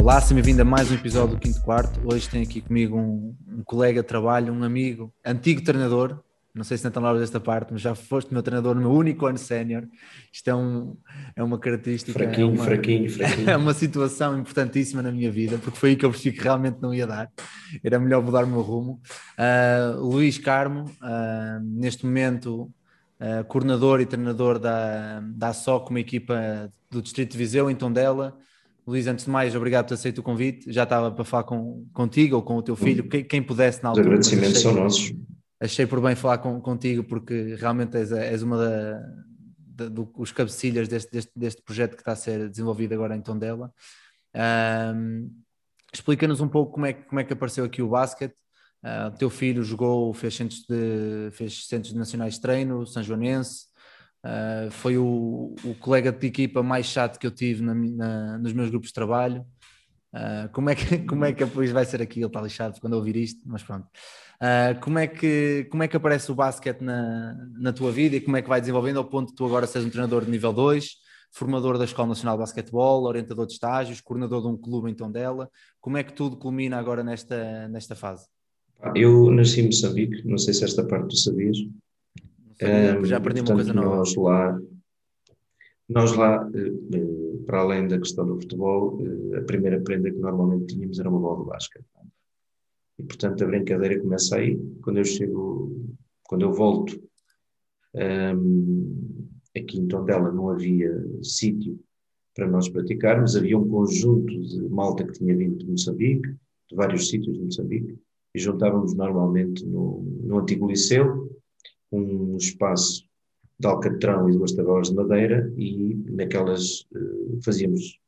Olá, seja bem-vindo a mais um episódio do Quinto Quarto. Hoje tenho aqui comigo um, um colega de trabalho, um amigo, antigo treinador. Não sei se não lá desta parte, mas já foste meu treinador no meu único ano sénior. Isto é, um, é uma característica. Fraquinho, é uma, fraquinho, fraquinho. É uma situação importantíssima na minha vida, porque foi aí que eu percebi que realmente não ia dar. Era melhor mudar o meu rumo. Uh, Luís Carmo, uh, neste momento, uh, coordenador e treinador da, da ASOC, uma equipa do Distrito de Viseu, em Tondela. Luís, antes de mais, obrigado por ter aceito o convite. Já estava para falar com, contigo ou com o teu filho, quem, quem pudesse na Os altura. agradecimentos mas achei- são nossos. Achei por bem falar com, contigo porque realmente és, és uma da, da- do- os cabecilhas deste, deste, deste projeto que está a ser desenvolvido agora em Tondela. Ahm, Explica-nos um pouco como é, que- como é que apareceu aqui o basquete. Ah, o teu filho jogou, fez centros, de, fez centros nacionais de treino, São Joanense. Ah, foi o, o colega de equipa mais chato que eu tive na na- nos meus grupos de trabalho. Ah, como, é que, como é que depois vai ser aqui? Ele está lixado quando ouvir isto, mas pronto. Ah, como, é que, como é que aparece o basquete na, na tua vida e como é que vai desenvolvendo ao ponto de tu agora seres um treinador de nível 2, formador da Escola Nacional de Basquetebol, orientador de estágios, coordenador de um clube em Tondela? Como é que tudo culmina agora nesta, nesta fase? Eu nasci em Moçambique, não sei se esta parte tu sabias. Ahm, já aprendi uma coisa nova. Nós lá, nós lá eh, eh, para além da questão do futebol, eh, a primeira prenda que normalmente tínhamos era uma bola de basquete. E, portanto, a brincadeira começa aí. Quando eu chego, quando eu volto, ahm, aqui em Tondela não havia sítio para nós praticarmos, havia um conjunto de malta que tinha vindo de Moçambique, de vários sítios de Moçambique, e juntávamos normalmente no, no antigo liceu, um espaço de alcatrão e duas tabelas de madeira, e naquelas eh, fazíamos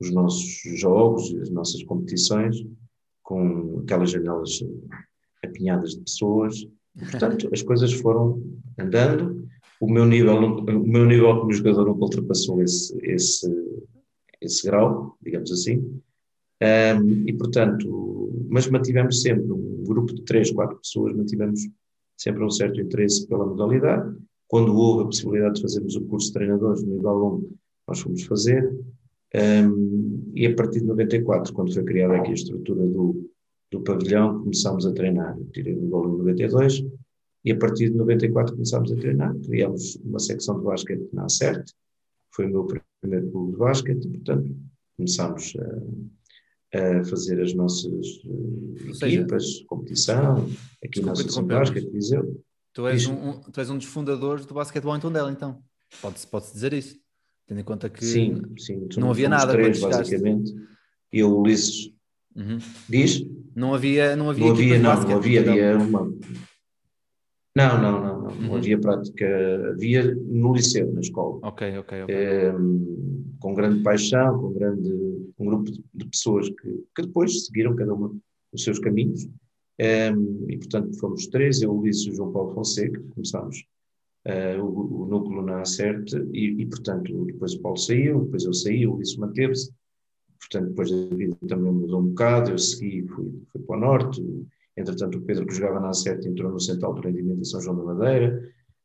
os nossos jogos, as nossas competições, com aquelas janelas eh, apinhadas de pessoas. Portanto, as coisas foram andando. O meu nível, o meu nível como jogador nunca ultrapassou esse, esse, esse grau, digamos assim. Ahm, e, portanto, mas mantivemos sempre um grupo de três, quatro pessoas, mantivemos sempre um certo interesse pela modalidade. Quando houve a possibilidade de fazermos o curso de treinadores no nível 1, nós fomos fazer. Ahm, e a partir de 94, quando foi criada aqui a estrutura do, do pavilhão, começámos a treinar. Eu tirei o nível 1 em 92 e a partir de 94 começámos a treinar. Criámos uma secção de basquete na Acerte, foi o meu primeiro clube de basquete portanto, começámos a, a fazer as nossas eh, seja, equipas, competição, aqui na Associação de Viseu. Tu és Diz. um, tu és um dos fundadores do basquetebol em Tondela, então. Pode-se pode dizer isso. Tendo em conta que. Sim, sim. não havia nada três, basicamente. E o Ulisses Uhum. diz? Não havia, não havia, Não havia, não, não havia, havia uma. Não, não, não, não, não Uhum. havia prática, havia no liceu, na escola, Ok, ok, ok. Eh, com grande paixão, com grande, um grupo de, pessoas que, que depois seguiram cada uma os seus caminhos, Eh, e portanto fomos três, eu, o Ulisses e o João Paulo Fonseca, começámos eh, o, o núcleo na Acerte, e, e portanto depois o Paulo saiu, depois eu saí, o Ulisses manteve-se, portanto depois a vida também mudou um bocado, eu segui, fui, fui para o Norte, Entretanto, o Pedro, que jogava na Acerte, entrou no Central de Rendimento em São João da Madeira.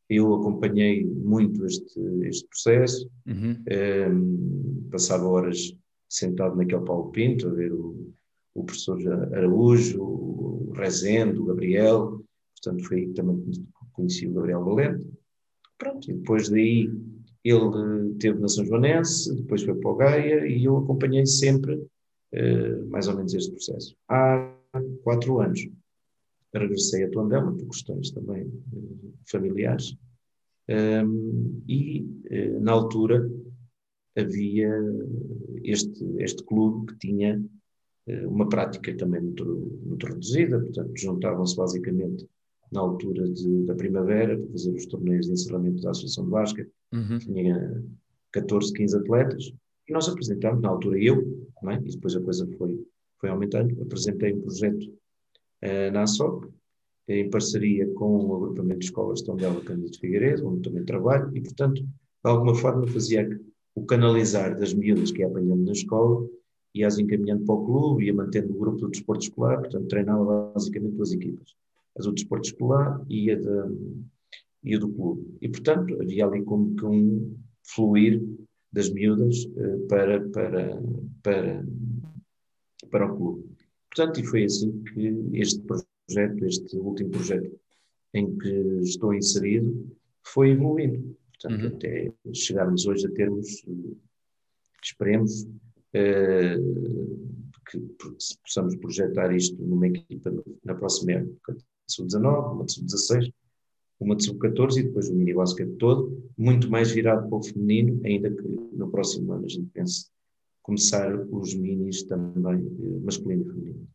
Eu acompanhei muito este, este processo. Uhum. Ehm, passava horas sentado naquele Paulo Pinto, a ver o, o professor Araújo, o Rezende, o Gabriel. Portanto, foi aí que também conheci o Gabriel Valente. Pronto, e depois daí ele esteve na São Joanense, depois foi para o Gaia e eu acompanhei sempre eh, mais ou menos este processo. Há quatro anos regressei a Tondela por questões também eh, familiares Ehm, e eh, na altura havia este, este clube que tinha eh, uma prática também muito, muito reduzida, portanto juntavam-se basicamente na altura de- da primavera para fazer os torneios de encerramento da Associação de Basquete, Uhum. tinha 14, 15 atletas, e nós apresentámos, na altura eu, é? e depois a coisa foi, foi aumentando. Apresentei um projeto uh, na ASOC, em parceria com o agrupamento de escolas de Tondela Cândido Figueiredo, onde também trabalho, e, portanto, de alguma forma fazia o canalizar das miúdas que ia apanhando na escola, ia as encaminhando para o clube, ia mantendo o grupo do desporto escolar, portanto, treinava basicamente duas equipas, as do desporto escolar e a, de, e a do clube. E, portanto, havia ali como que um fluir das miúdas uh, para, para, para, para o clube. Portanto, e foi assim que este projeto, este último projeto em que estou inserido, foi evoluindo. Portanto, uhum. até chegarmos hoje a termos, esperemos, uh, que, possamos projetar isto numa equipa na próxima época, sub-19, uma sub-16, uma de sub-14 e depois o mini basquete todo, muito mais virado para o feminino, ainda que no próximo ano a gente pense começar os minis também, eh, masculino e feminino.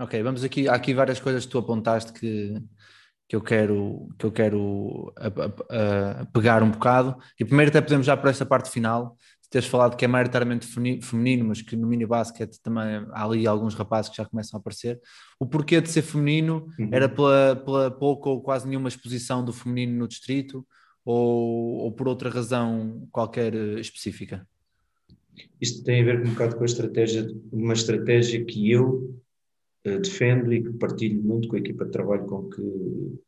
Ok, vamos aqui, há aqui várias coisas que tu apontaste que, que eu quero, que eu quero a, a, a pegar um bocado. E primeiro até podemos já para esta parte final, teres falado que é maioritariamente feminino, mas que no mini basket também há ali alguns rapazes que já começam a aparecer. O porquê de ser feminino uhum. era pela, pela pouca ou quase nenhuma exposição do feminino no distrito ou, ou por outra razão qualquer eh, específica? Isto tem a ver um bocado com a estratégia, uma estratégia que eu uh, defendo e que partilho muito com a equipa de trabalho com que,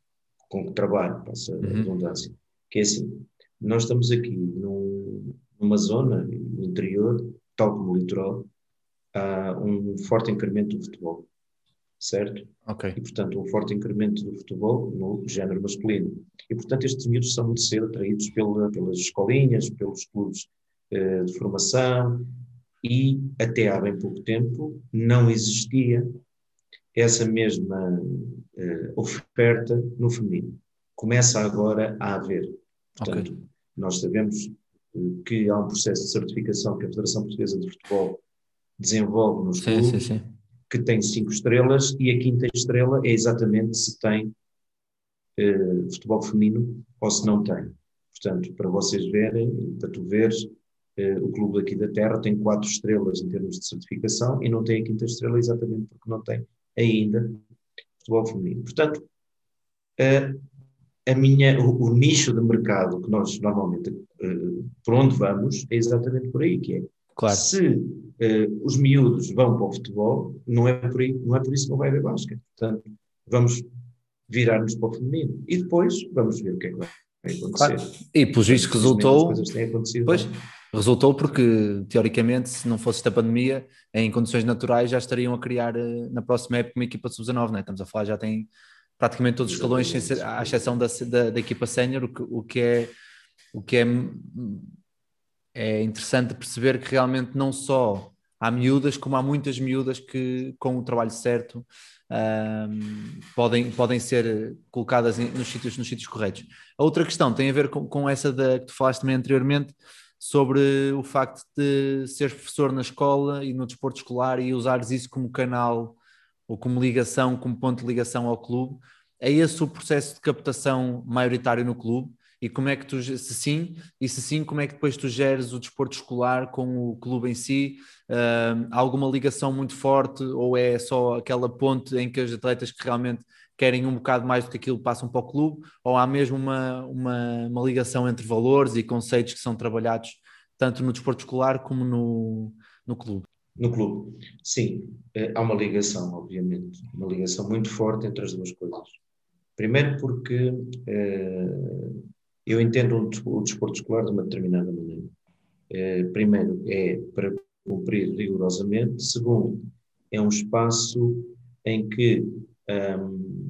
com que trabalho, passa a uhum. redundância, que é assim, nós estamos aqui num, numa zona, no interior, tal como o litoral, há um forte incremento do futebol, certo? Ok. E, portanto, um forte incremento do futebol no género masculino. E, portanto, estes miúdos são muito cedo atraídos pela, pelas escolinhas, pelos clubes eh, de formação, e até há bem pouco tempo não existia essa mesma eh, oferta no feminino. Começa agora a haver. Portanto, okay. nós sabemos que há um processo de certificação que a Federação Portuguesa de Futebol desenvolve nos sim, clubes, sim, sim. que tem cinco estrelas, e a quinta estrela é exatamente se tem uh, futebol feminino ou se não tem. Portanto, para vocês verem, para tu veres, uh, o clube aqui da Terra tem quatro estrelas em termos de certificação e não tem a quinta estrela exatamente porque não tem ainda futebol feminino. Portanto, uh, a minha, o, o, nicho de mercado que nós normalmente uh, por onde vamos é exatamente por aí que é. Claro. Se os miúdos vão para o futebol, não é por aí, não é por isso que não vai haver basquete. Portanto, vamos virar-nos para o feminino e depois vamos ver o que é que vai acontecer. Claro. E pelos vistos resultou. Pois, resultou porque, teoricamente, se não fosse esta pandemia, em condições naturais já estariam a criar eh, na próxima época uma equipa de sub-19, né? estamos a falar, já tem praticamente todos os escalões, à exceção da, da, da equipa sénior, o que, o que é o que é, é interessante perceber que realmente não só há miúdas, como há muitas miúdas que, com o trabalho certo, um, podem, podem ser colocadas nos, sítios, nos sítios corretos. A outra questão tem a ver com, com essa da, que tu falaste também anteriormente, sobre o facto de seres professor na escola e no desporto escolar e usares isso como canal ou como ligação, como ponto de ligação ao clube. É esse o processo de captação maioritário no clube? E como é que tu, se sim, e se sim, como é que depois tu geres o desporto escolar com o clube em si? Uh, há alguma ligação muito forte ou é só aquela ponte em que os atletas que realmente querem um bocado mais do que aquilo passam para o clube? Ou há mesmo uma, uma, uma ligação entre valores e conceitos que são trabalhados tanto no desporto escolar como no, no clube? No clube, sim, eh, há uma ligação, obviamente, uma ligação muito forte entre as duas coisas. Primeiro porque eh, eu entendo o desporto escolar de uma determinada maneira. Eh, primeiro, é para cumprir rigorosamente. Segundo, é um espaço em que um,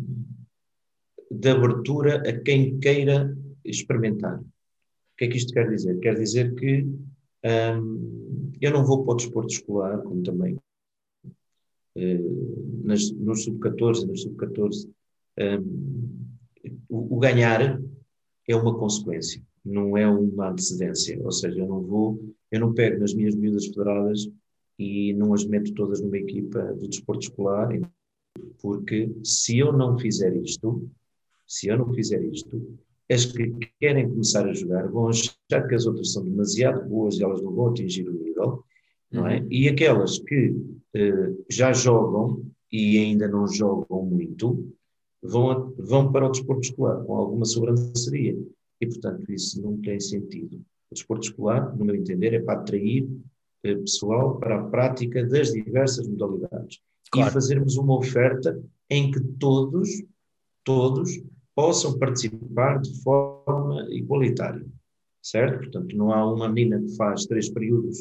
de abertura a quem queira experimentar. O que é que isto quer dizer? Quer dizer que um, eu não vou para o desporto escolar, como também uh, nas, nos sub-14 nas sub-14, um, o, o ganhar é uma consequência, não é uma antecedência. Ou seja, eu não vou, eu não pego nas minhas miúdas federadas e não as meto todas numa equipa de desporto escolar, porque se eu não fizer isto, se eu não fizer isto, as que querem começar a jogar vão achar que as outras são demasiado boas e elas não vão atingir o nível, não é? Uhum. E aquelas que eh, já jogam e ainda não jogam muito, vão, a- vão para o desporto escolar com alguma sobranceria. E, portanto, isso não tem sentido. O desporto escolar, no meu entender, é para atrair eh, pessoal para a prática das diversas modalidades. Claro. E fazermos uma oferta em que todos, todos possam participar de forma igualitária. Certo? Portanto, não há uma menina que faz três períodos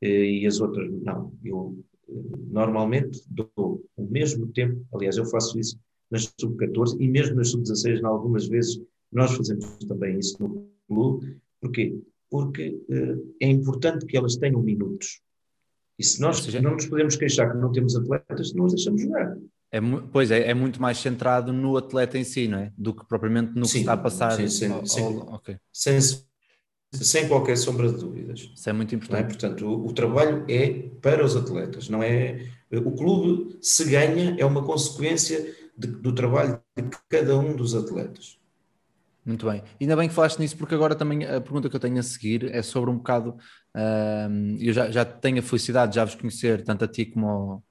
eh, e as outras não. Eu eh, normalmente dou o mesmo tempo, aliás, eu faço isso nas sub-14 e mesmo nas sub-16, algumas vezes nós fazemos também isso no clube. Porquê? Porque eh, é importante que elas tenham minutos. E se nós seja- não nos podemos queixar que não temos atletas, não os deixamos jogar. É, pois é, é muito mais centrado no atleta em si, não é? Do que propriamente no que Sim, está a passar. sim, sim, ao- sim. ao- ok, Sem, sem qualquer sombra de dúvidas. isso é muito é? importante. Portanto, o, o trabalho é para os atletas, não é? O clube, se ganha, é uma consequência de- do trabalho de cada um dos atletas. Muito bem. Ainda bem que falaste nisso, porque agora também a pergunta que eu tenho a seguir é sobre um bocado. eu já, já tenho a felicidade de já vos conhecer, tanto a ti como ao,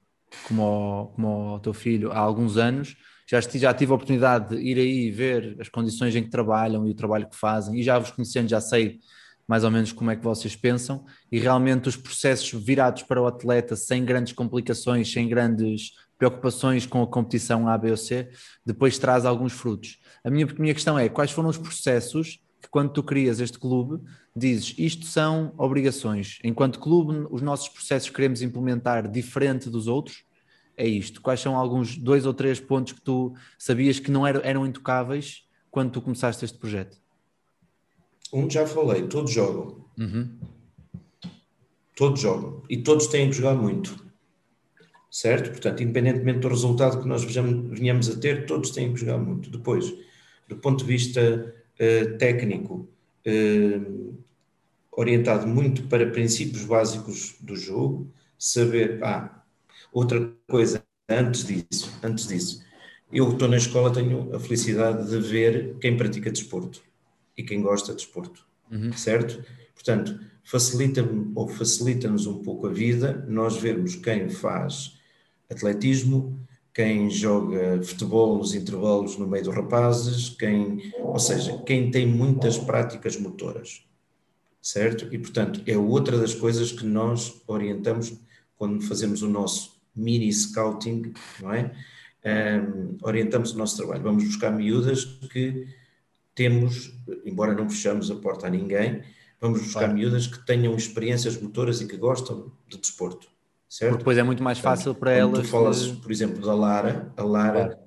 como ao, como ao teu filho, há alguns anos. Já, já tive a oportunidade de ir aí ver as condições em que trabalham e o trabalho que fazem, e já vos conhecendo, já sei mais ou menos como é que vocês pensam, e realmente os processos virados para o atleta sem grandes complicações, sem grandes preocupações com a competição A, B ou C, depois traz alguns frutos. A minha, minha questão é: quais foram os processos que, quando tu crias este clube, dizes isto são obrigações? Enquanto clube, os nossos processos queremos implementar diferente dos outros? É isto. Quais são alguns dois ou três pontos que tu sabias que não eram, eram intocáveis quando tu começaste este projeto? Um já falei, todos jogam. Uhum. Todos jogam. E todos têm que jogar muito. Certo? Portanto, independentemente do resultado que nós vejamos- venhamos a ter, todos têm que jogar muito. Depois, do ponto de vista eh, técnico, eh, orientado muito para princípios básicos do jogo, saber. Ah, outra coisa, antes disso, antes disso, eu estou na escola, tenho a felicidade de ver quem pratica desporto e quem gosta de desporto Uhum. certo? Portanto, facilita-me ou facilita-nos um pouco a vida nós vermos quem faz atletismo, quem joga futebol nos intervalos no meio dos rapazes, quem, ou seja, quem tem muitas práticas motoras, certo? E portanto, é outra das coisas que nós orientamos quando fazemos o nosso mini scouting, não é? Ahm, orientamos o nosso trabalho. Vamos buscar miúdas que temos, embora não fechamos a porta a ninguém, vamos buscar Claro. miúdas que tenham experiências motoras e que gostam de desporto, certo? Porque depois é muito mais fácil para Quando elas. Tu falas, de- por exemplo, da Lara, a Lara,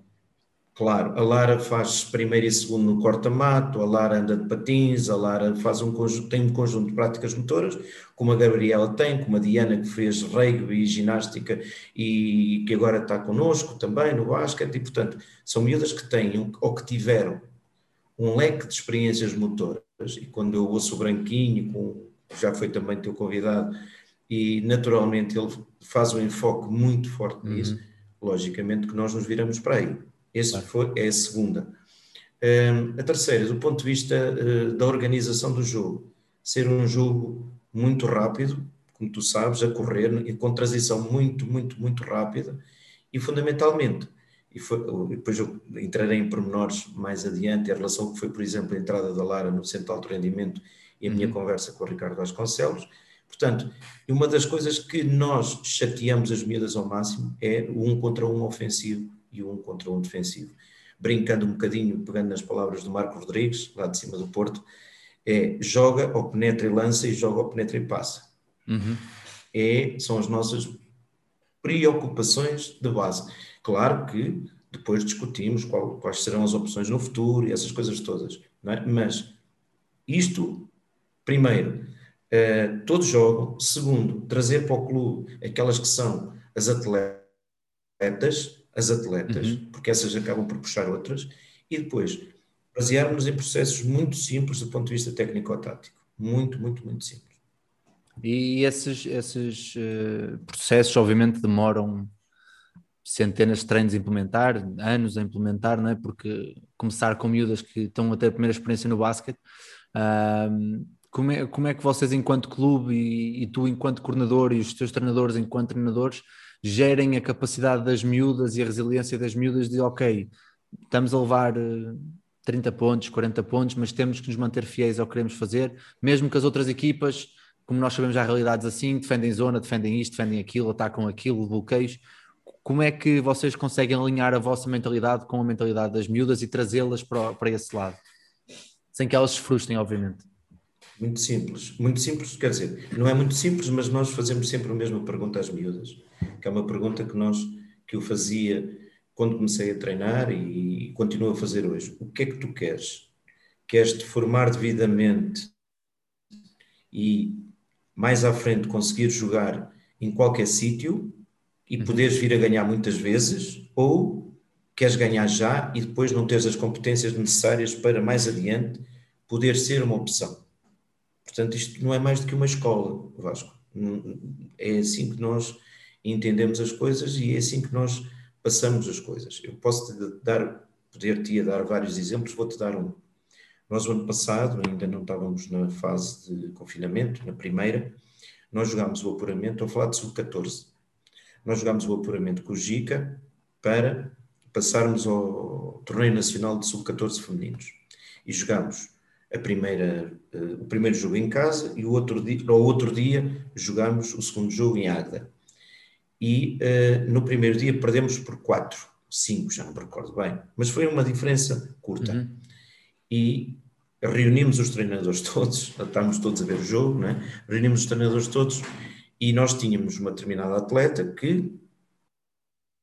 claro, a Lara faz primeiro e segundo no corta-mato, a Lara anda de patins, a Lara faz um conjunto, tem um conjunto de práticas motoras, como a Gabriela tem, como a Diana que fez rugby e ginástica e que agora está connosco também no basquete, e portanto, são miúdas que têm ou que tiveram um leque de experiências motoras, e quando eu ouço o Branquinho, com, já foi também teu convidado, e naturalmente ele faz um enfoque muito forte nisso, logicamente que nós nos viramos para aí. Essa foi, é a segunda. Hum, a terceira, do ponto de vista eh, da organização do jogo, ser um jogo muito rápido, como tu sabes, a correr, e com transição muito, muito, muito rápida, e fundamentalmente, e foi- depois eu entrarei em pormenores mais adiante, em relação ao que foi, por exemplo, a entrada da Lara no Centro de Alto Rendimento e a minha conversa com o Ricardo Vasconcelos. Portanto, uma das coisas que nós chateamos as miúdas ao máximo é o um contra um ofensivo e o um contra um defensivo. Brincando um bocadinho, pegando nas palavras do Marco Rodrigues, lá de cima do Porto, é joga, ou penetra e lança, e joga, ou penetra e passa. Uhum. É, são as nossas preocupações de base. Claro que depois discutimos qual- quais serão as opções no futuro e essas coisas todas, é? mas isto, primeiro, eh, todos jogam, segundo, trazer para o clube aquelas que são as atletas, as atletas, Uhum. porque essas acabam por puxar outras, e depois basearmos em processos muito simples do ponto de vista técnico-tático. Muito, muito, muito simples. E esses, esses eh, processos, obviamente, demoram centenas de treinos a implementar, anos a implementar, não é? Porque começar com miúdas que estão a ter a primeira experiência no basquete, como é, como é que vocês, enquanto clube, e, e, tu, enquanto coordenador, e os teus treinadores, enquanto treinadores, gerem a capacidade das miúdas e a resiliência das miúdas de, ok, estamos a levar 30 eh, pontos, 40 pontos, mas temos que nos manter fiéis ao que queremos fazer, mesmo que as outras equipas, como nós sabemos, há realidades assim, defendem zona, defendem isto, defendem aquilo, atacam aquilo, bloqueios. Como é que vocês conseguem alinhar a vossa mentalidade com a mentalidade das miúdas e trazê-las para, para esse lado? Sem que elas se frustrem, obviamente. Muito simples, muito simples, quer dizer, não é muito simples, mas nós fazemos sempre a mesma pergunta às miúdas, que é uma pergunta que nós, que eu fazia quando comecei a treinar e, e continuo a fazer hoje. O que é que tu queres? Queres te formar devidamente e mais à frente conseguir jogar em qualquer sítio e uhum. poderes vir a ganhar muitas vezes, ou queres ganhar já e depois não teres as competências necessárias para mais adiante poder ser uma opção. Portanto, isto não é mais do que uma escola, Vasco. É assim que nós entendemos as coisas e é assim que nós passamos as coisas. Eu posso te dar, poder-te dar vários exemplos, vou-te dar um. Nós, no ano passado, ainda não estávamos na fase de confinamento, na primeira, nós jogámos o apuramento, estou a falar de sub-14. Nós jogámos o apuramento com o Gica para passarmos ao Torneio Nacional de Sub-14 Femininos. E jogámos a primeira, uh, o primeiro jogo em casa e o outro dia, ao outro dia jogámos o segundo jogo em Águeda. E uh, no primeiro dia perdemos por 4, 5, já não me recordo bem, mas foi uma diferença curta. Uhum. E reunimos os treinadores todos, estávamos todos a ver o jogo, não é? reunimos os treinadores todos e nós tínhamos uma determinada atleta que,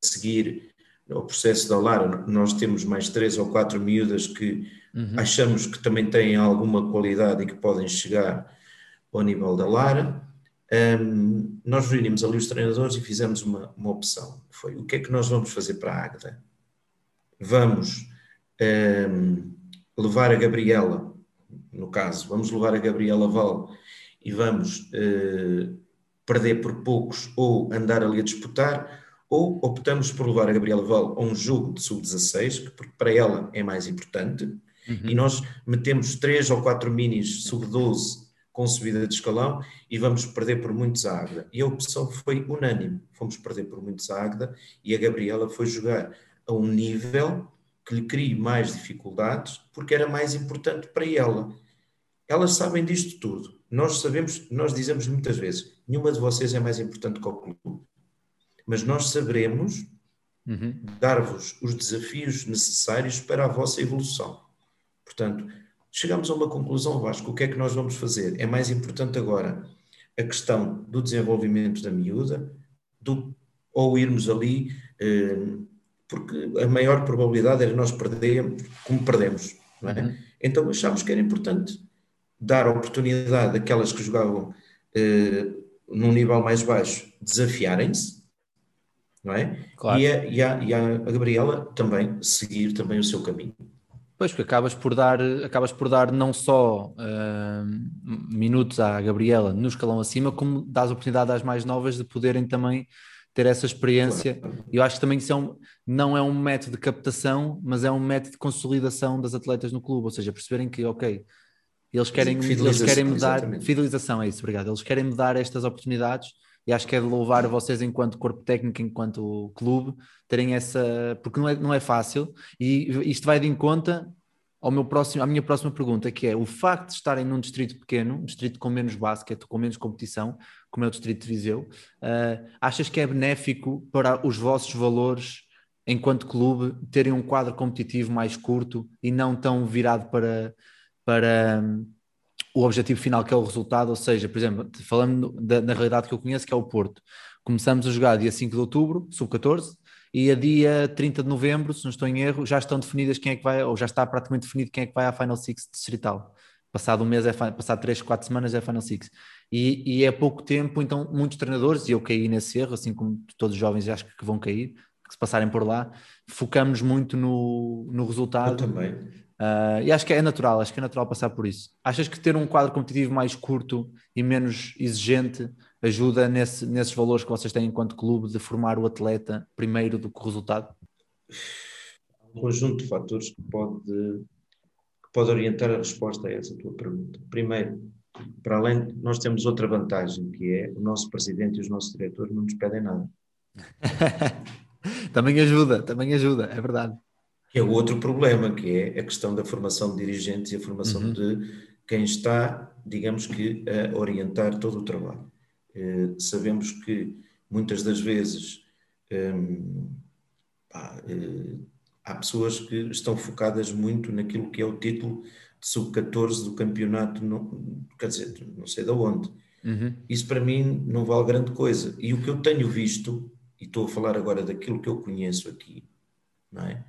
a seguir o processo da Lara, nós temos mais três ou quatro miúdas que uhum. achamos que também têm alguma qualidade e que podem chegar ao nível da Lara. Um, nós reunimos ali os treinadores e fizemos uma, uma opção. Foi o que é que nós vamos fazer para a Águeda? Vamos um, levar a Gabriela, no caso, vamos levar a Gabriela Val e vamos uh, perder por poucos ou andar ali a disputar, ou optamos por levar a Gabriela Val a um jogo de sub-16, que para ela é mais importante, uhum. e nós metemos três ou quatro minis sub-12 com subida de escalão e vamos perder por muitos a Águeda. E a opção foi unânime, fomos perder por muitos a Águeda e a Gabriela foi jogar a um nível que lhe crie mais dificuldades, porque era mais importante para ela. Elas sabem disto tudo. Nós sabemos, nós dizemos muitas vezes, nenhuma de vocês é mais importante que o clube mas nós saberemos uhum. dar-vos os desafios necessários para a vossa evolução. Portanto, chegamos a uma conclusão, Vasco, o que é que nós vamos fazer? É mais importante agora a questão do desenvolvimento da miúda, do, ou irmos ali, eh, porque a maior probabilidade era nós perdermos como perdemos, não é? Uhum. Então achámos que era importante dar oportunidade àquelas que jogavam eh, num nível mais baixo desafiarem-se, não é? Claro. E, a, e, a, e a Gabriela também seguir também o seu caminho. Pois, porque acabas por dar, acabas por dar não só uh, minutos à Gabriela no escalão acima, como dás oportunidade às mais novas de poderem também ter essa experiência. E eu acho que também isso é um, não é um método de captação, mas é um método de consolidação das atletas no clube, ou seja, perceberem que, ok, eles querem, eles querem mudar, fidelização é isso, obrigado, eles querem mudar estas oportunidades e acho que é de louvar vocês enquanto corpo técnico, enquanto clube, terem essa, porque não é, não é fácil, e isto vai de em conta ao meu próximo, à minha próxima pergunta, que é o facto de estarem num distrito pequeno, um distrito com menos basquete, com menos competição, como é o distrito de Viseu, uh, achas que é benéfico para os vossos valores enquanto clube terem um quadro competitivo mais curto e não tão virado para, para, o objetivo final que é o resultado, ou seja, por exemplo, falando da, da realidade que eu conheço, que é o Porto. Começamos a jogar dia 5 de outubro, sub-14, e a dia 30 de novembro, se não estou em erro, já estão definidas quem é que vai, ou já está praticamente definido quem é que vai à Final Six distrital. Passado um mês, é, passado 3, 4 semanas é Final Six. E, e é pouco tempo, então muitos treinadores, e eu caí nesse erro, assim como todos os jovens acho que vão cair, que se passarem por lá, focamos muito no, no resultado. Eu também Uh, e acho que é natural, acho que é natural passar por isso. Achas que ter um quadro competitivo mais curto e menos exigente ajuda nesse, nesses valores que vocês têm enquanto clube de formar o atleta primeiro do que o resultado? Um conjunto de fatores que pode, que pode orientar a resposta a essa tua pergunta. Primeiro, para além, nós temos outra vantagem, que é o nosso presidente e os nossos diretores não nos pedem nada. também ajuda, também ajuda, é verdade. Que é o outro problema, que é a questão da formação de dirigentes e a formação uhum. de quem está, digamos que, a orientar todo o trabalho. Eh, sabemos que muitas das vezes hum, pá, eh, há pessoas que estão focadas muito naquilo que é o título de sub-14 do campeonato, não, quer dizer, não sei de onde. Uhum. Isso para mim não vale grande coisa. E o que eu tenho visto, e estou a falar agora daquilo que eu conheço aqui, não é?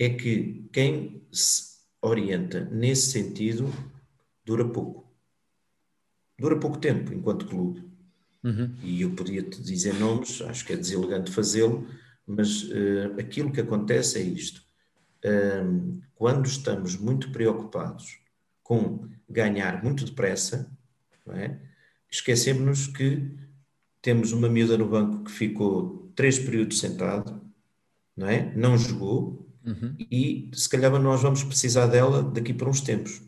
É que quem se orienta nesse sentido dura pouco. Dura pouco tempo enquanto clube. Uhum. E eu podia te dizer nomes, acho que é deselegante fazê-lo, mas uh, aquilo que acontece é isto. Uh, quando estamos muito preocupados com ganhar muito depressa, é? esquecemos-nos que temos uma miúda no banco que ficou três períodos sentado, não, é? não jogou, uhum. e se calhar nós vamos precisar dela daqui por uns tempos.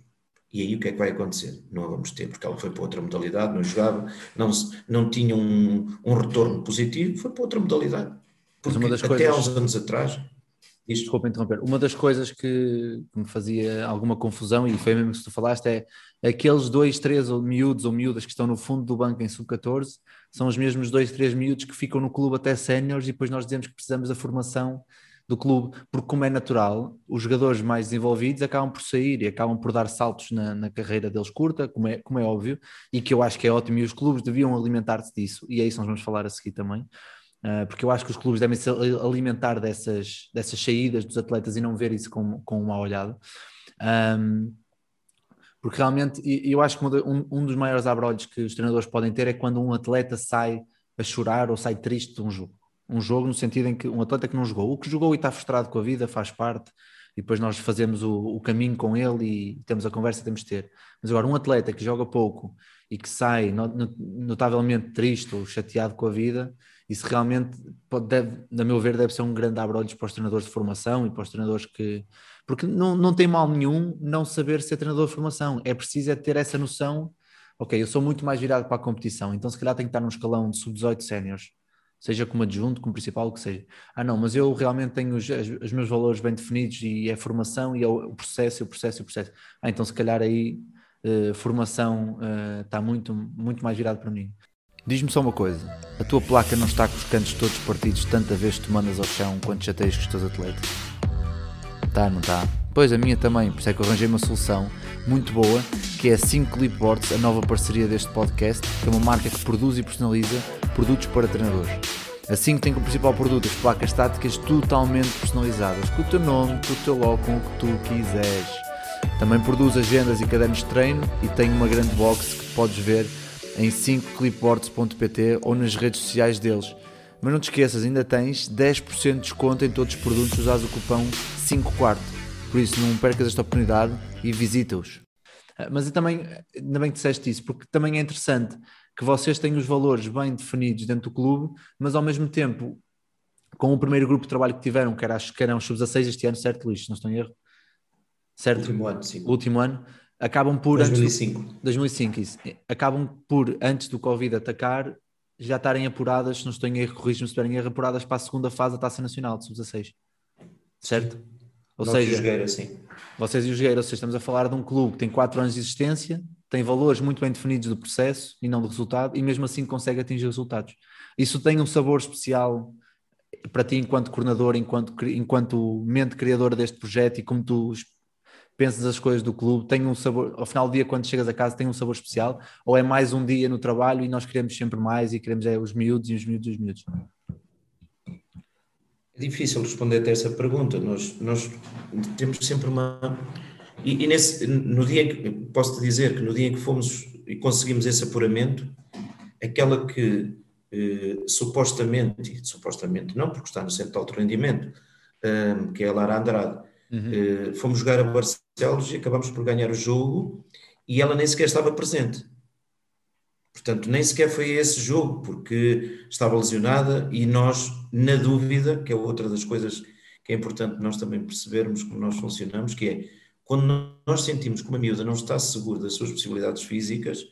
E aí o que é que vai acontecer? Não a vamos ter, porque ela foi para outra modalidade, não jogava, não, não tinha um, um retorno positivo, foi para outra modalidade. Porque até coisas... aos anos atrás. Isto... Desculpa interromper. Uma das coisas que me fazia alguma confusão, e foi mesmo que tu falaste, é aqueles dois, três miúdos ou miúdas que estão no fundo do banco em sub-14 são os mesmos dois, três miúdos que ficam no clube até séniores e depois nós dizemos que precisamos da formação do clube, porque como é natural, os jogadores mais desenvolvidos acabam por sair e acabam por dar saltos na, na carreira deles curta, como é, como é óbvio, e que eu acho que é ótimo, e os clubes deviam alimentar-se disso, e é isso que nós vamos falar a seguir também, uh, porque eu acho que os clubes devem se alimentar dessas, dessas saídas dos atletas e não ver isso com, com uma olhada. Um, porque realmente, eu acho que um, um dos maiores abrolhos que os treinadores podem ter é quando um atleta sai a chorar ou sai triste de um jogo um jogo no sentido em que um atleta que não jogou, o que jogou e está frustrado com a vida faz parte, e depois nós fazemos o, o caminho com ele e temos a conversa que temos de ter. Mas agora, um atleta que joga pouco e que sai notavelmente triste ou chateado com a vida, isso realmente, pode, deve, na meu ver, deve ser um grande abre-olhos para os treinadores de formação e para os treinadores que. Porque não, não tem mal nenhum não saber ser treinador de formação, é preciso é ter essa noção. Ok, eu sou muito mais virado para a competição, então se calhar tenho que estar num escalão de sub-18 séniores seja como adjunto, como principal, o que seja. Ah, não, mas eu realmente tenho os, os meus valores bem definidos e é formação e é o processo, o processo, o processo. Ah, então se calhar aí uh, formação está muito, muito mais virado para mim. Diz-me só uma coisa, a tua placa não está com os cantos todos partidos tanta vez que tu mandas ao chão quanto chateias com os teus atletas? Tá, não está? Pois a minha também, por isso é que eu arranjei uma solução muito boa, que é a 5 Clipboards, a nova parceria deste podcast, que é uma marca que produz e personaliza produtos para treinadores. A 5 tem como principal produto as placas estáticas totalmente personalizadas, com o teu nome, com o teu logo, com o que tu quiseres. Também produz agendas e cadernos de treino e tem uma grande box que podes ver em 5clipboards.pt ou nas redes sociais deles. Mas não te esqueças, ainda tens 10% de desconto em todos os produtos usados o cupom 5 quarto. Por isso não percas esta oportunidade e visita-os. Ah, mas eu também, ainda bem que disseste isso, porque também é interessante que vocês têm os valores bem definidos dentro do clube, mas ao mesmo tempo, com o primeiro grupo de trabalho que tiveram, que, era, acho que eram os sub-16 este ano, certo, Luís? Não estou em erro? Certo? Último ano, sim. Último ano. Acabam por. 2005. Antes do, 2005, isso. Acabam por, antes do Covid atacar, já estarem apuradas, se não estou em erro, corrijo-me se estiverem erro, apuradas para a segunda fase da Taça Nacional de sub-16. Certo? Ou Nós seja, Jogueira, sim. vocês e o Jogueira, ou seja, estamos a falar de um clube que tem 4 anos de existência, tem valores muito bem definidos do processo e não do resultado, e mesmo assim consegue atingir resultados. Isso tem um sabor especial para ti enquanto coordenador, enquanto, enquanto mente criadora deste projeto e como tu pensas as coisas do clube, tem um sabor, ao final do dia quando chegas a casa tem um sabor especial, ou é mais um dia no trabalho e nós queremos sempre mais e queremos é os miúdos e os miúdos e os miúdos? É difícil responder a essa pergunta, nós, nós temos sempre uma e, e nesse, no dia que, posso-te dizer que no dia em que fomos e conseguimos esse apuramento, aquela que eh, supostamente, supostamente não, porque está no centro de alto rendimento, eh, que é a Lara Andrade, uhum. eh, fomos jogar a Barcelos e acabamos por ganhar o jogo e ela nem sequer estava presente. Portanto, nem sequer foi esse jogo, porque estava lesionada e nós, na dúvida, que é outra das coisas que é importante nós também percebermos como nós funcionamos, que é Quando nós sentimos que uma miúda não está segura das suas possibilidades físicas,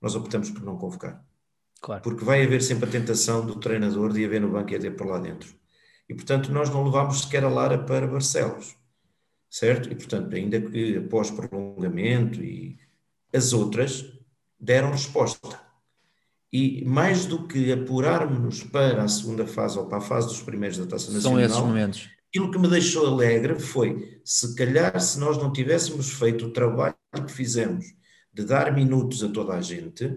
nós optamos por não convocar. Claro. Porque vai haver sempre a tentação do treinador de a ver no banco e a ter por lá dentro. E, portanto, nós não levámos sequer a Lara para Barcelos, certo? E, portanto, ainda que após prolongamento e as outras deram resposta. E mais do que apurarmos-nos para a segunda fase ou para a fase dos primeiros da Taça Nacional, São esses momentos. aquilo que me deixou alegre foi, se calhar, se nós não tivéssemos feito o trabalho que fizemos de dar minutos a toda a gente,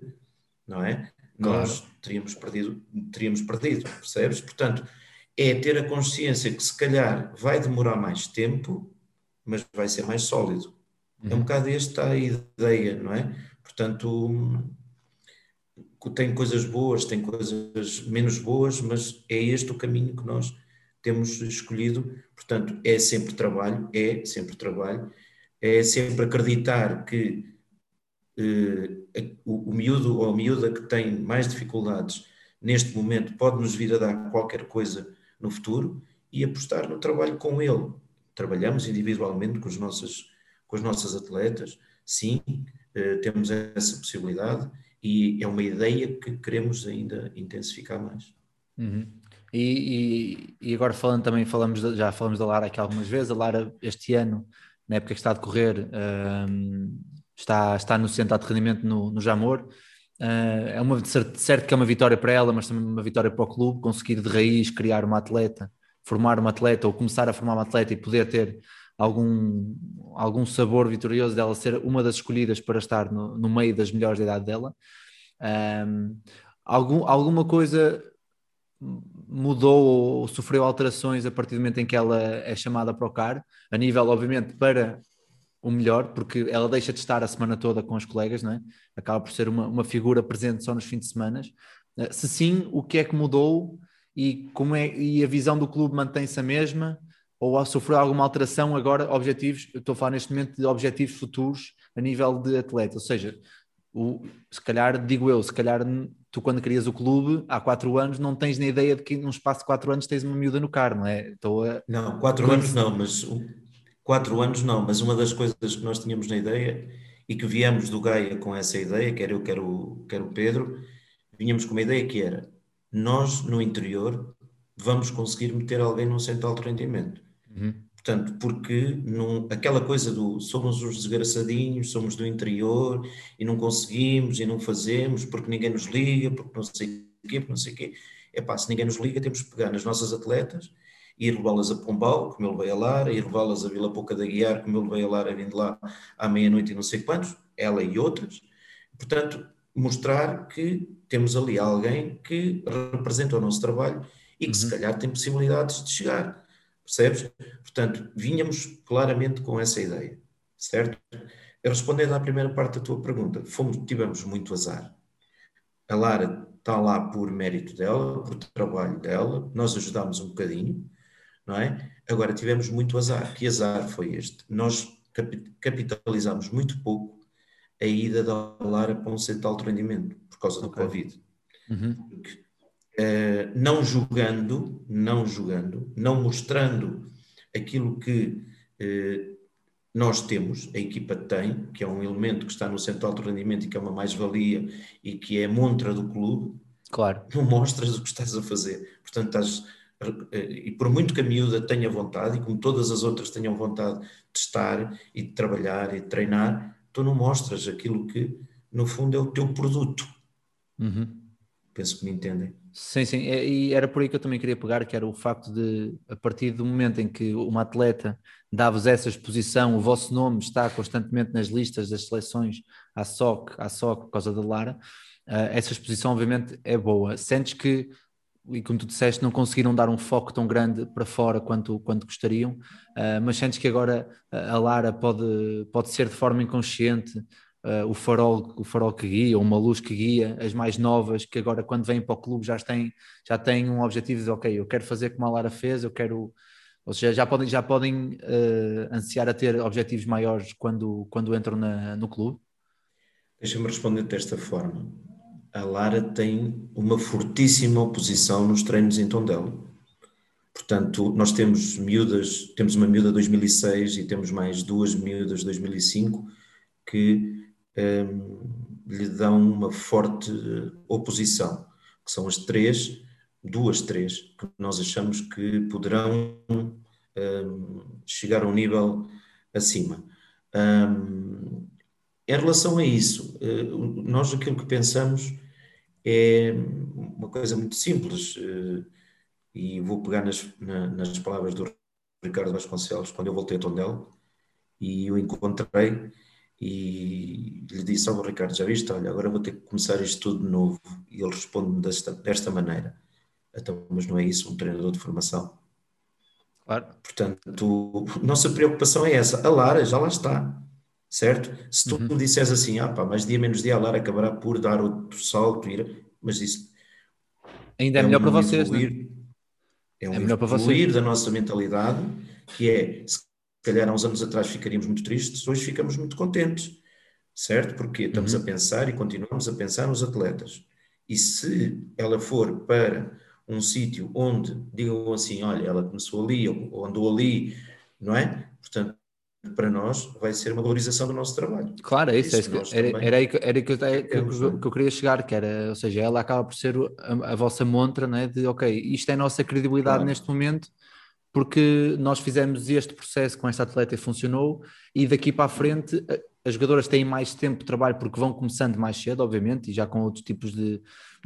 não é? Nós teríamos perdido, teríamos perdido, percebes? Portanto, é ter a consciência que se calhar vai demorar mais tempo, mas vai ser mais sólido. É um bocado esta a ideia, não é? Portanto, tem coisas boas, tem coisas menos boas, mas é este o caminho que nós temos escolhido. Portanto, é sempre trabalho, é sempre trabalho, é sempre acreditar que eh, o, o miúdo ou a miúda que tem mais dificuldades neste momento pode nos vir a dar qualquer coisa no futuro e apostar no trabalho com ele. Trabalhamos individualmente com, os nossos, com as nossas atletas, sim, eh, temos essa possibilidade e é uma ideia que queremos ainda intensificar mais. Uhum. E, e, e, agora falando também, falamos de, já falamos da Lara aqui algumas vezes, a Lara este ano, na época que está a decorrer, um, está, está no centro de rendimento no, no Jamor, uh, é uma, certo que é uma vitória para ela, mas também uma vitória para o clube, conseguir de raiz criar uma atleta, formar uma atleta ou começar a formar uma atleta e poder ter algum, algum sabor vitorioso dela ser uma das escolhidas para estar no, no meio das melhores da idade dela. Um, algum, alguma coisa mudou ou sofreu alterações a partir do momento em que ela é chamada para o CAR, a nível, obviamente, para o melhor, porque ela deixa de estar a semana toda com os colegas, não é? Acaba por ser uma, uma figura presente só nos fins de semana. Se sim, o que é que mudou e, como é, e a visão do clube mantém-se a mesma? Ou sofreu alguma alteração agora, objetivos, eu estou a falar neste momento de objetivos futuros a nível de atleta, ou seja, o, se calhar, digo eu, se calhar tu quando crias o clube há quatro anos não tens nem ideia de que num espaço de quatro anos tens uma miúda no carro, não é? Estou a... Não, quatro anos não, mas quatro anos não, mas uma das coisas que nós tínhamos na ideia e que viemos do Gaia com essa ideia, quer eu, quer o, quer o Pedro, vinhamos com uma ideia que era nós no interior vamos conseguir meter alguém num central de rendimento Uhum. Portanto, porque aquela coisa do somos os desgraçadinhos, somos do interior e não conseguimos e não fazemos porque ninguém nos liga, porque não sei o quê, porque não sei o quê. É pá, se ninguém nos liga, temos que pegar nas nossas atletas e ir levá-las a Pombal, como eu levei a Lara, ir levá-las a Vila Pouca da Guiar, como eu levei a Lara vindo lá à meia-noite e não sei quantos, ela e outras. Portanto, mostrar que temos ali alguém que representa o nosso trabalho e que uhum. se calhar tem possibilidades de chegar. Percebes? Portanto, vínhamos claramente com essa ideia, certo? Respondendo à primeira parte da tua pergunta, fomos, tivemos muito azar. A Lara está lá por mérito dela, por trabalho dela, nós ajudámos um bocadinho, não é? Agora tivemos muito azar. Que azar foi este? Nós capitalizámos muito pouco a ida da Lara para um centro de rendimento por causa do okay. Covid. Uhum. Eh, não julgando, não julgando, não mostrando aquilo que uh, nós temos, a equipa tem, que é um elemento que está no centro de rendimento e que é uma mais-valia e que é a montra do clube, claro. não mostras o que estás a fazer. Portanto, estás, uh, e por muito que a miúda tenha vontade, e como todas as outras tenham vontade de estar e de trabalhar e de treinar, tu não mostras aquilo que, no fundo, é o teu produto. Uhum. Penso que me entendem. Sim, sim, e era por aí que eu também queria pegar, que era o facto de, a partir do momento em que uma atleta dá-vos essa exposição, o vosso nome está constantemente nas listas das seleções à SOC, à SOC por causa da Lara, uh, essa exposição obviamente é boa. Sentes que, e como tu disseste, não conseguiram dar um foco tão grande para fora quanto, quanto gostariam, uh, mas sentes que agora a Lara pode, pode ser de forma inconsciente uh, o, farol, o farol que guia, uma luz que guia, as mais novas, que agora quando vêm para o clube já têm, já têm um objetivo de, ok, eu quero fazer como a Lara fez, eu quero... Ou seja, já podem, já podem uh, ansiar a ter objetivos maiores quando, quando entram na, no clube? Deixa-me responder desta forma. A Lara tem uma fortíssima oposição nos treinos em Tondela. Portanto, nós temos miúdas, temos uma miúda de 2006 e temos mais duas miúdas de 2005 que um, lhe dão uma forte oposição, que são as três, duas, três, que nós achamos que poderão um, chegar a um nível acima. Um, em relação a isso, uh, nós aquilo que pensamos é uma coisa muito simples, uh, e vou pegar nas, na, nas palavras do Ricardo Vasconcelos, quando eu voltei a Tondela, e o encontrei e lhe disse, oh, Ricardo, já viste, olha, agora vou ter que começar isto tudo de novo. E ele responde-me desta, desta maneira, então, mas não é isso um treinador de formação? Claro. Portanto, nossa preocupação é essa. A Lara já lá está, certo? Se tu uhum. me disseres assim, ah pá, mais dia menos dia a Lara acabará por dar outro salto, ir... mas isso... Ainda é, é melhor um para vocês, evoluir, né? É um é melhor para vocês. da nossa mentalidade, que é, se calhar há uns anos atrás ficaríamos muito tristes, hoje ficamos muito contentes, certo? Porque estamos uhum. a pensar e continuamos a pensar nos atletas. E se ela for para um sítio onde digam assim, olha, ela começou ali ou andou ali, não é? Portanto, para nós vai ser uma valorização do nosso trabalho. Claro, é isso, é isso que, era, era, aí que, era que, eu, que, que, eu queria chegar, que era, ou seja, ela acaba por ser a, a vossa montra, né, de ok, isto é a nossa credibilidade claro. neste momento, porque nós fizemos este processo com esta atleta e funcionou, e daqui para a frente as jogadoras têm mais tempo de trabalho porque vão começando mais cedo, obviamente, e já com outros tipos de,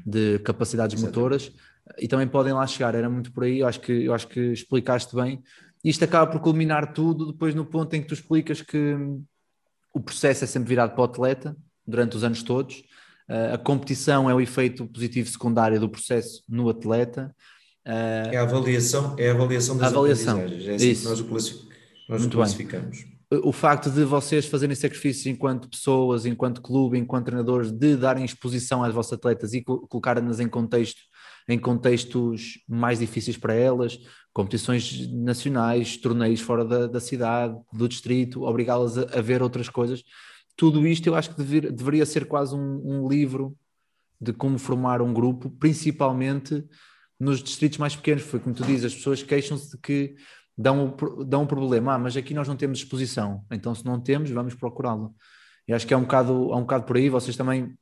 de capacidades Exatamente. motoras, e também podem lá chegar, era muito por aí, eu acho que, eu acho que explicaste bem, isto acaba por culminar tudo depois no ponto em que tu explicas que o processo é sempre virado para o atleta durante os anos todos. Uh, a competição é o efeito positivo secundário do processo no atleta. Uh, é a avaliação, é a avaliação das a avaliação. É assim Isso. que nós o, nós o classificamos. Bem. O facto de vocês fazerem sacrifícios enquanto pessoas, enquanto clube, enquanto treinadores, de darem exposição às vossas atletas e colocarem-nas em contexto em contextos mais difíceis para elas, competições nacionais, torneios fora da, da cidade, do distrito, obrigá-las a, a, ver outras coisas. Tudo isto eu acho que devir, deveria ser quase um, um, livro de como formar um grupo, principalmente nos distritos mais pequenos. Foi como tu dizes, as pessoas queixam-se de que dão, dão um problema, ah, mas aqui nós não temos exposição, então se não temos, vamos procurá-lo. E acho que é um bocado, é um bocado por aí, vocês também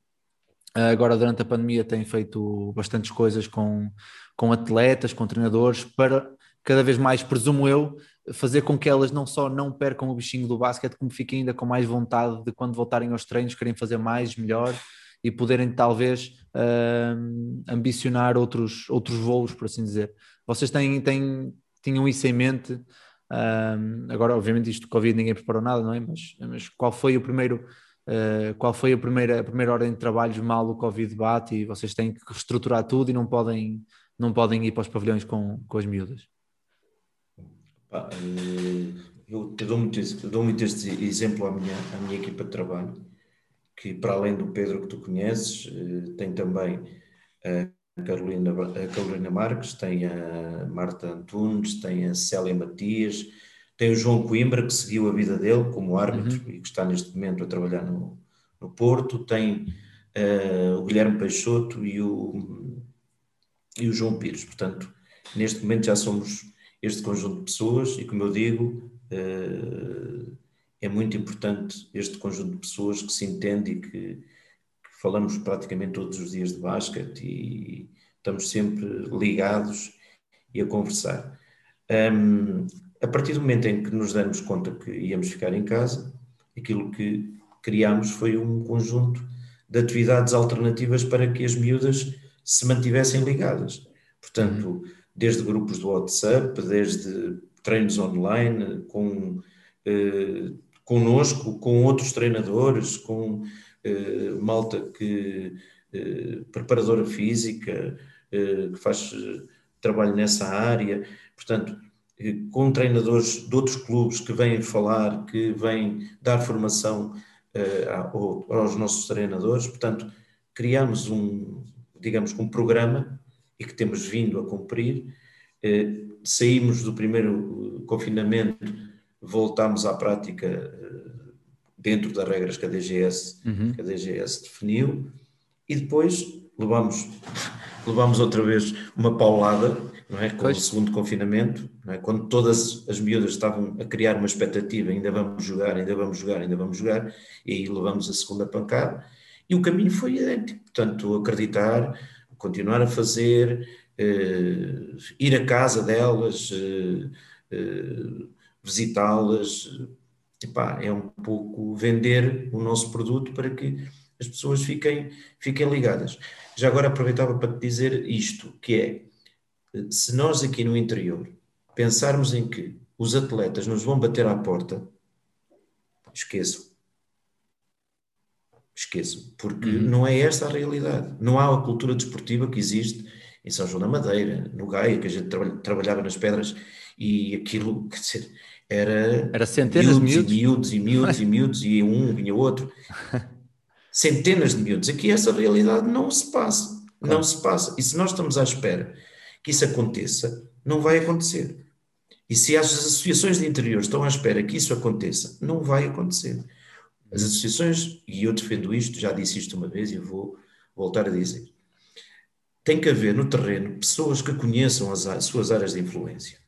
agora durante a pandemia têm feito bastantes coisas com, com atletas, com treinadores, para cada vez mais, presumo eu, fazer com que elas não só não percam o bichinho do basquete, como fiquem ainda com mais vontade de quando voltarem aos treinos, querem fazer mais, melhor e poderem talvez uh, ambicionar outros, outros voos, por assim dizer. Vocês têm, têm, tinham isso em mente? Uh, agora, obviamente, isto Covid ninguém preparou nada, não é? Mas, mas qual foi o primeiro Uh, qual foi a primeira, a primeira ordem de trabalhos mal o Covid bate e vocês têm que reestruturar tudo e não podem, não podem ir para os pavilhões com, com as miúdas? Eh, eu, dou, muito, dou muito este exemplo à minha, à minha equipa de trabalho, que para além do Pedro que tu conheces, eh, tem também a Carolina, a Carolina Marques, tem a Marta Antunes, tem a Célia Matias, tem o João Coimbra, que seguiu a vida dele como árbitro uhum. e que está neste momento a trabalhar no, no Porto. Tem uh, o Guilherme Peixoto e o, e o João Pires. Portanto, neste momento já somos este conjunto de pessoas e, como eu digo, uh, é muito importante este conjunto de pessoas que se entende e que, que falamos praticamente todos os dias de basquete e estamos sempre ligados e a conversar. Um, a partir do momento em que nos damos conta que íamos ficar em casa, aquilo que criámos foi um conjunto de atividades alternativas para que as miúdas se mantivessem ligadas. Portanto, uhum. desde grupos do WhatsApp, desde treinos online, com eh, conosco, com outros treinadores, com eh, malta que eh, preparadora física, eh, que faz eh, trabalho nessa área. Portanto, com treinadores de outros clubes que vêm falar, que vêm dar formação uh, aos nossos treinadores. Portanto, criamos um, digamos, um programa e que temos vindo a cumprir. Saímos do primeiro confinamento, voltámos à prática uh, dentro das regras que a DGS, uhum. que a DGS definiu e depois levamos, levamos outra vez uma paulada não é? Com Pois. o segundo confinamento, é? quando todas as miúdas estavam a criar uma expectativa, ainda vamos jogar, ainda vamos jogar, ainda vamos jogar, e aí levamos a segunda pancada, e o caminho foi idêntico, portanto, acreditar, continuar a fazer, eh, ir à casa delas, eh, eh, visitá-las, é um pouco vender o nosso produto para que as pessoas fiquem, fiquem ligadas. Já agora aproveitava para te dizer isto, que é, se nós aqui no interior pensarmos em que os atletas nos vão bater à porta, esqueçam. Esqueçam, porque Uhum. não é essa a realidade. Não há a cultura desportiva que existe em São João da Madeira, no Gaia, que a gente traba- trabalhava nas pedras e aquilo, quer dizer, era Era centenas de miúdos, miúdos. e miúdos e miúdos e miúdos, e um vinha outro. Centenas de miúdos. Aqui essa realidade não se passa. Não se passa. E se nós estamos à espera que isso aconteça, não vai acontecer. E se as associações de interior estão à espera que isso aconteça, não vai acontecer. As associações, e eu defendo isto, já disse isto uma vez e vou voltar a dizer, tem que haver no terreno pessoas que conheçam as suas áreas de influência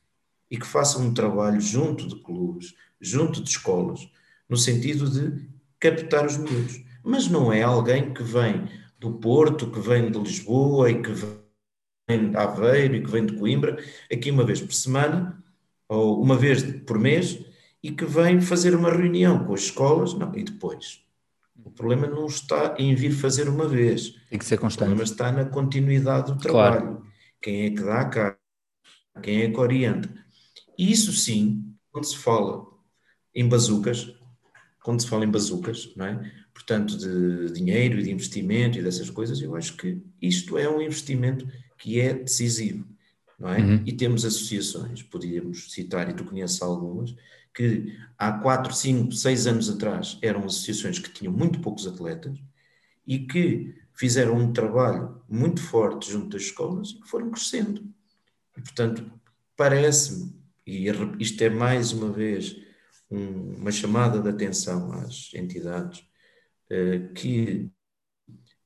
e que façam um trabalho junto de clubes, junto de escolas, no sentido de captar os miúdos. Mas não é alguém que vem do Porto, que vem de Lisboa e que vem de Aveiro e que vem de Coimbra, aqui uma vez por semana, ou uma vez por mês, e que vem fazer uma reunião com as escolas, não, e depois. O problema não está em vir fazer uma vez. Tem que ser O problema constante. está na continuidade do Claro. trabalho. Quem é que dá a cara? Quem é que orienta? E isso sim, quando se fala em bazucas, quando se fala em bazucas, não é? Portanto, de dinheiro e de investimento e dessas coisas, eu acho que isto é um investimento que é decisivo, não é? Uhum. E temos associações, podíamos citar, e tu conheces algumas, que há 4, 5, 6 anos atrás eram associações que tinham muito poucos atletas e que fizeram um trabalho muito forte junto das escolas e que foram crescendo. E, portanto, parece-me, e isto é mais uma vez um- uma chamada de atenção às entidades eh, que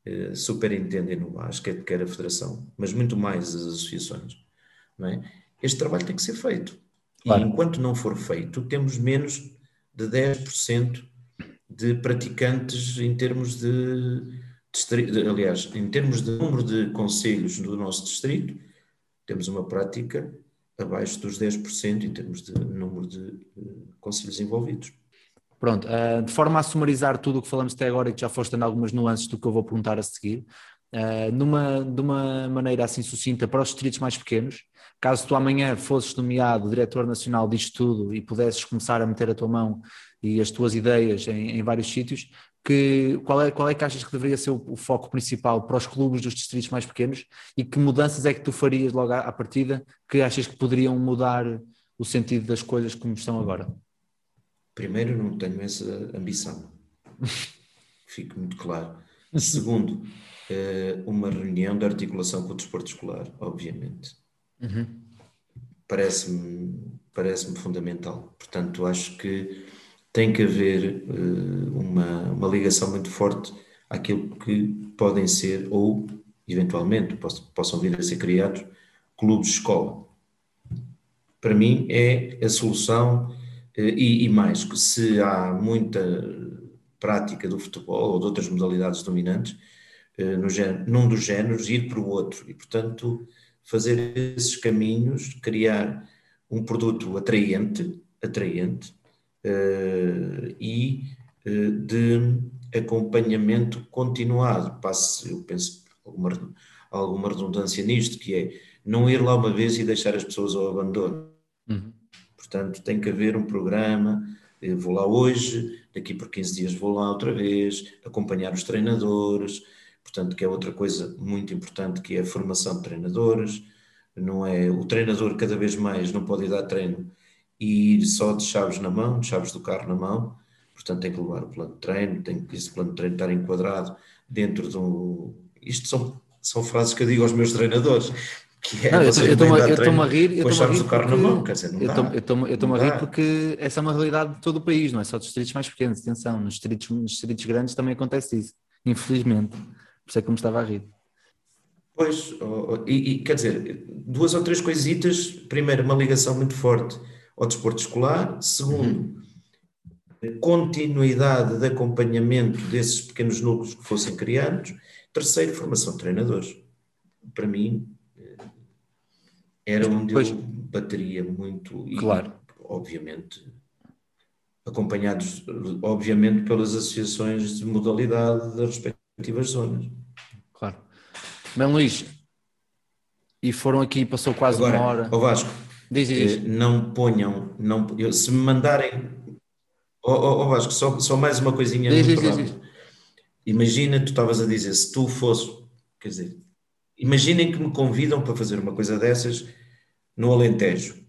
eh, superintendem no basquete, quer a federação, mas muito mais as associações, é? Este trabalho tem que ser feito. Claro. E enquanto não for feito, temos menos de 10% de praticantes em termos de, de- aliás, em termos de número de conselhos do nosso distrito, temos uma prática abaixo dos 10% em termos de número de eh, conselhos envolvidos. Pronto, ah, de forma a sumarizar tudo o que falamos até agora e que já foste dando algumas nuances do que eu vou perguntar a seguir, ah, numa, de uma maneira assim sucinta para os distritos mais pequenos, caso tu amanhã fosses nomeado diretor nacional disto tudo e pudesses começar a meter a tua mão e as tuas ideias em, em vários sítios, que, qual, é, qual é que achas que deveria ser o, o foco principal para os clubes dos distritos mais pequenos e que mudanças é que tu farias logo à, à partida que achas que poderiam mudar o sentido das coisas como estão agora? Primeiro, não tenho essa ambição. Fique muito claro. Segundo, eh, uma reunião de articulação com o desporto escolar, obviamente. Uhum. Parece-me parece fundamental. Portanto, acho que tem que haver eh, uma, uma ligação muito forte àquilo que podem ser, ou eventualmente poss- possam vir a ser criados, clubes de escola. Para mim é a solução eh, e, e mais, que se há muita prática do futebol ou de outras modalidades dominantes, eh, no género, num dos géneros, ir para o outro. E, portanto, fazer esses caminhos, criar um produto atraente, atraente e eh, de acompanhamento continuado. Passe, eu penso, alguma, alguma redundância nisto, que é não ir lá uma vez e deixar as pessoas ao abandono. Uhum. Portanto, tem que haver um programa. Eu vou lá hoje, daqui por 15 dias vou lá outra vez, acompanhar os treinadores. Portanto, que é outra coisa muito importante, que é a formação de treinadores. Não é o treinador cada vez mais não pode ir dar treino e ir só de chaves na mão, de chaves do carro na mão. Portanto, tem que levar o plano de treino, tem que esse plano de treino estar enquadrado dentro de um. Isto são, são frases que eu digo aos meus treinadores. Que é, Não, eu estou-me a rir, eu estou-me a rir carro na porque- mão, quer dizer, não eu dá. estou- eu estou-me a rir porque essa é uma realidade de todo o país, não é só dos distritos mais pequenos, atenção, nos distritos, nos distritos grandes também acontece isso, infelizmente, por isso é que eu me estava a rir. Pois, oh, oh, e, e, quer dizer, duas ou três coisitas. Primeiro, uma ligação muito forte ao desporto escolar. Segundo, uhum. continuidade de acompanhamento desses pequenos núcleos que fossem criados. Terceiro, formação de treinadores. Para mim, eh, era onde pois. eu bateria muito. Claro. E, obviamente, acompanhados, obviamente, pelas associações de modalidade das respectivas zonas. Claro. Bem, Luís, e foram aqui, passou quase Agora, uma hora. Ó Vasco, diz, diz. Eh, não ponham, não, eu, se me mandarem. Ó, ó, Vasco, só, só mais uma coisinha. Diz, diz, diz, Imagina, tu estavas a dizer, se tu fosse, quer dizer, imaginem que me convidam para fazer uma coisa dessas no Alentejo,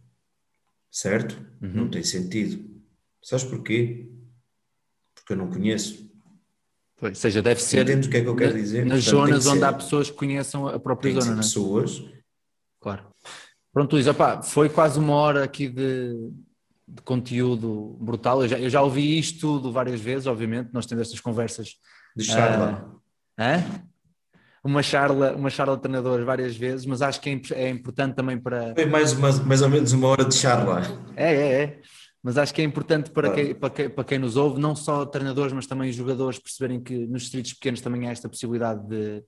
certo? Uhum. Não tem sentido. Sabes porquê? Porque eu não conheço. Pois, ou seja, deve ser. Entendes o que é que eu quero dizer? Nas Portanto, zonas onde há pessoas que conheçam a própria zona, não é? pessoas. Claro. Pronto, Luís, opá, foi quase uma hora aqui de, de conteúdo brutal. Eu já, eu já, ouvi isto tudo várias vezes, obviamente. Nós temos estas conversas. De charla. Uh, uma charla, uma charla de treinadores várias vezes, mas acho que é, é importante também para. Foi mais, mais ou menos uma hora de charla. É, é, é mas acho que é importante para, claro. quem, para, quem, para quem nos ouve, não só treinadores, mas também jogadores, perceberem que nos distritos pequenos também há esta possibilidade de,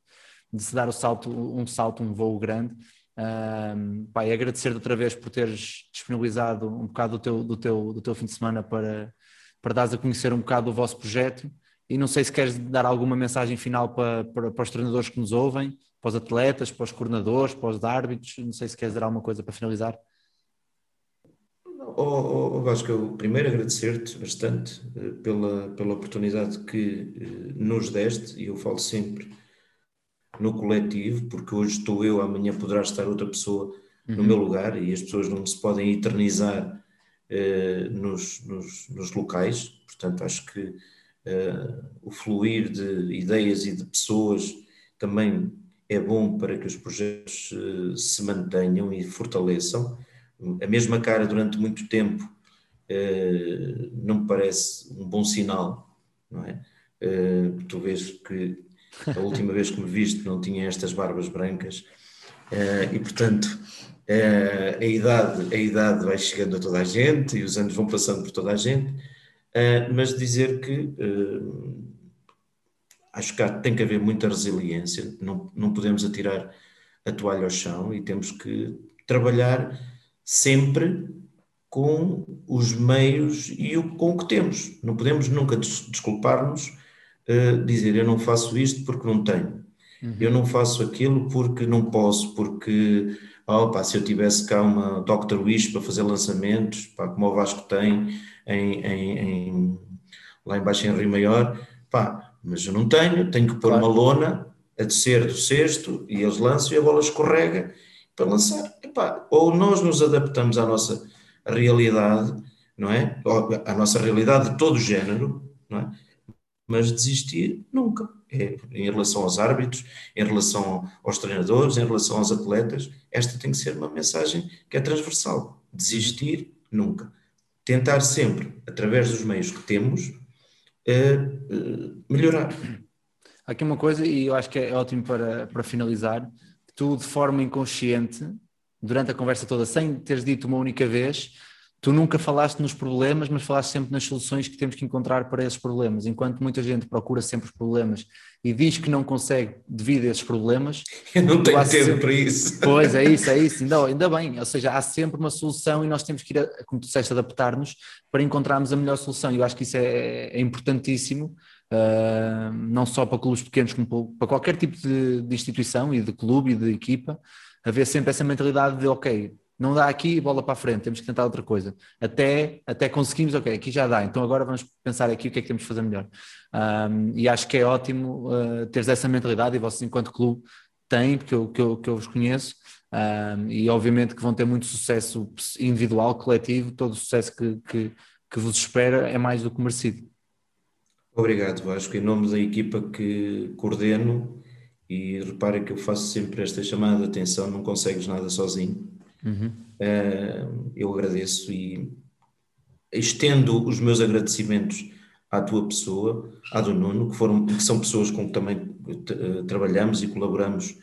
de se dar o salto, um salto, um voo grande. Um, pá, e agradecer-te outra vez por teres disponibilizado um bocado do teu, do teu, do teu fim de semana para, para dares a conhecer um bocado o vosso projeto. E não sei se queres dar alguma mensagem final para, para, para os treinadores que nos ouvem, para os atletas, para os coordenadores, para os árbitros. Não sei se queres dar alguma coisa para finalizar. Oh, oh, oh Vasco, eu primeiro agradecer-te bastante uh, pela, pela oportunidade que uh, nos deste, e eu falo sempre no coletivo, porque hoje estou eu, amanhã poderá estar outra pessoa uhum. no meu lugar, e as pessoas não se podem eternizar uh, nos, nos, nos, locais, portanto, acho que o fluir de ideias e de pessoas também é bom para que os projetos se mantenham e fortaleçam a mesma cara durante muito tempo uh, não me parece um bom sinal, não é? Uh, tu vês que a última vez que me viste não tinha estas barbas brancas. Uh, e portanto a, idade, a idade vai chegando a toda a gente e os anos vão passando por toda a gente, mas dizer que acho que tem que haver muita resiliência, não, não podemos atirar a toalha ao chão e temos que trabalhar sempre com os meios e o, com o que temos. Não podemos nunca desculpar-nos, uh, dizer eu não faço isto porque não tenho, uhum. eu não faço aquilo porque não posso, porque oh, pá, se eu tivesse cá uma Dr. Wish para fazer lançamentos, pá, como o Vasco tem em, em, em, lá embaixo em Rio Maior, pá, mas eu não tenho, tenho que pôr claro. uma lona a descer do cesto e eles lançam e a bola escorrega para lançar. Epá, ou nós nos adaptamos à nossa realidade, não é? À nossa realidade de todo o género, não é? Mas desistir nunca. É, em relação aos árbitros, em relação aos treinadores, em relação aos atletas, esta tem que ser uma mensagem que é transversal. Desistir nunca. Tentar sempre, através dos meios que temos, eh, eh, melhorar. Aqui uma coisa, e eu acho que é ótimo para, para finalizar, tu de forma inconsciente, durante a conversa toda, sem teres dito uma única vez, tu nunca falaste nos problemas, mas falaste sempre nas soluções que temos que encontrar para esses problemas. Enquanto muita gente procura sempre os problemas e diz que não consegue devido a esses problemas. Eu não tenho tempo sempre... para isso. Pois é isso, é isso. Ainda, ainda bem. Ou seja, há sempre uma solução e nós temos que ir, a, como tu disseste, adaptar-nos para encontrarmos a melhor solução. Eu acho que isso é, é importantíssimo uh, não só para clubes pequenos, como para qualquer tipo de, de, instituição e de clube e de equipa, haver sempre essa mentalidade de ok, não dá aqui, bola para a frente, temos que tentar outra coisa. Até, até conseguimos, ok, aqui já dá, então agora vamos pensar aqui o que é que temos de fazer melhor. Um, e acho que é ótimo uh, teres essa mentalidade e vocês, enquanto clube, têm, porque eu, que, eu, que eu vos conheço, um, e obviamente que vão ter muito sucesso individual, coletivo, todo o sucesso que, que, que vos espera é mais do que merecido. Obrigado, Vasco. Em nome da equipa que coordeno, e repara que eu faço sempre esta chamada de atenção, não consegues nada sozinho. Uhum. Uh, eu agradeço e estendo os meus agradecimentos à tua pessoa, à do Nuno, que, foram, que são pessoas com que também uh, trabalhamos e colaboramos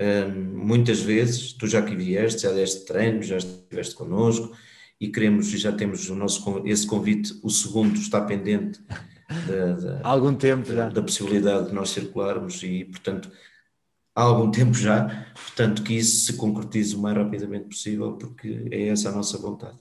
Um, muitas vezes, tu já aqui vieste, já deste treino, já estiveste connosco e queremos, já temos o nosso, esse convite, o segundo está pendente da, algum tempo já. da possibilidade de nós circularmos e, portanto, há algum tempo já, portanto, que isso se concretize o mais rapidamente possível, porque é essa a nossa vontade.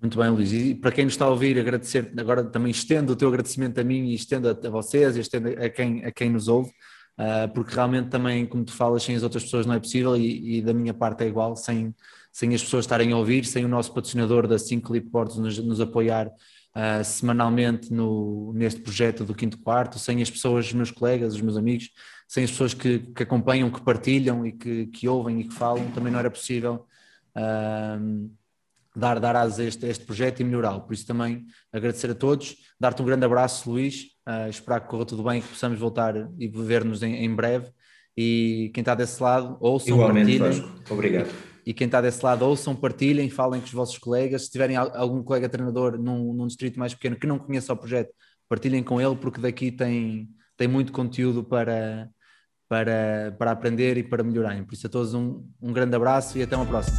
Muito bem, Luís. E para quem nos está a ouvir, agradecer, agora também estendo o teu agradecimento a mim e estendo a, a vocês e estendo a quem, a quem nos ouve, uh, porque realmente também, como tu falas, sem as outras pessoas não é possível e, e, da minha parte é igual, sem, sem as pessoas estarem a ouvir, sem o nosso patrocinador da 5 Clipboards nos, nos apoiar uh, semanalmente no, neste projeto do Quinto Quarto, sem as pessoas, os meus colegas, os meus amigos, sem as pessoas que, que acompanham, que partilham e que, que, ouvem e que falam, também não era possível. Uh, dar, dar asas a este, este projeto e melhorá-lo. Por isso também agradecer a todos, dar-te um grande abraço, Luís, uh, esperar que corra tudo bem e que possamos voltar e ver-nos em, em, breve. E quem está desse lado, ouçam, Igualmente, partilhem. Vasco. Obrigado. E quem está desse lado, ouçam, partilhem, falem com os vossos colegas. Se tiverem algum colega treinador num, num distrito mais pequeno que não conheça o projeto, partilhem com ele, porque daqui tem, tem muito conteúdo para, para, para aprender e para melhorarem. Por isso, a todos um, um grande abraço e até uma próxima.